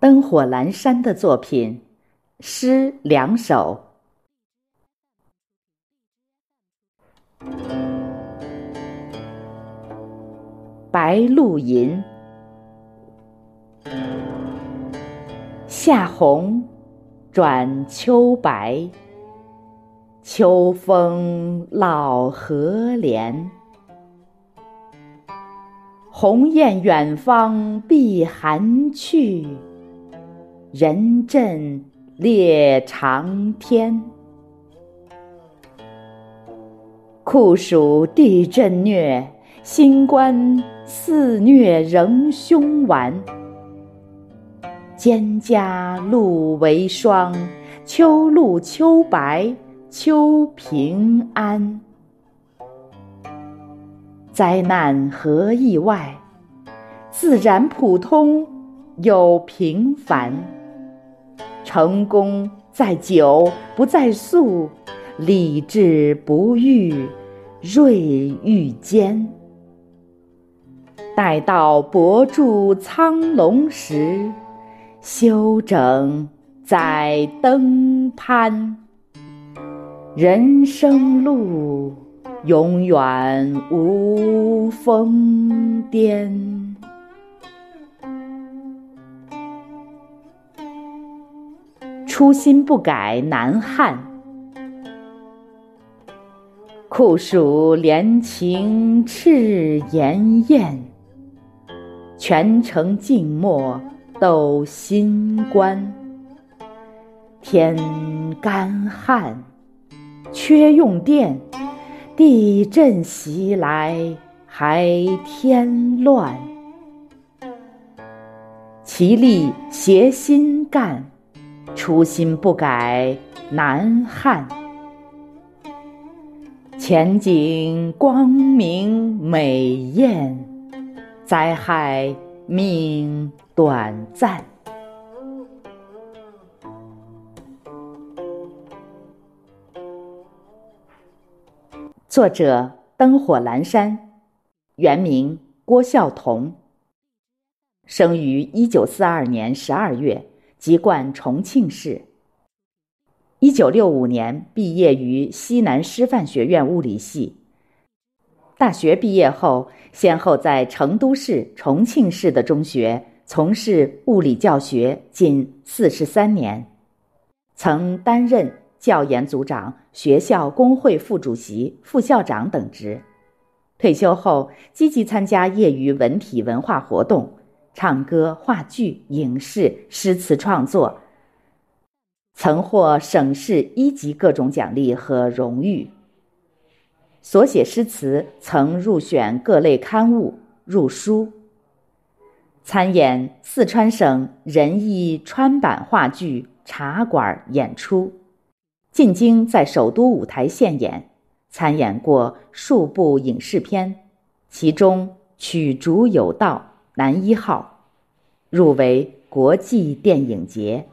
灯火阑珊的作品，诗两首。白露吟，夏红转秋白，秋风老河连。鸿雁远方避寒去。人阵列长天，酷暑地震虐，新冠肆虐仍凶顽。蒹葭露为霜，秋露秋白秋平安。灾难和意外，自然普通又平凡。成功在久不在速，理智不渝，锐愈坚。待到博筑苍龙时，休整在登攀。人生路，永远无峰巅。初心不改难汉，酷暑连晴赤炎炎，全城静默斗新冠。天干旱，缺用电，地震袭来还添乱。其力协心干。初心不改难汉，前景光明美艳，灾害命短暂。作者：灯火阑珊，原名郭孝同，生于一九四二年十二月。籍贯重庆市。一九六五年毕业于西南师范学院物理系。大学毕业后，先后在成都市、重庆市的中学从事物理教学近四十三年，曾担任教研组长、学校工会副主席、副校长等职。退休后，积极参加业余文体文化活动。唱歌、话剧、影视、诗词创作，曾获省市一级各种奖励和荣誉。所写诗词曾入选各类刊物、入书。参演四川省人艺川版话剧《茶馆》演出，进京在首都舞台现演，参演过数部影视片，其中《曲竹有道》。男一号，入围国际电影节。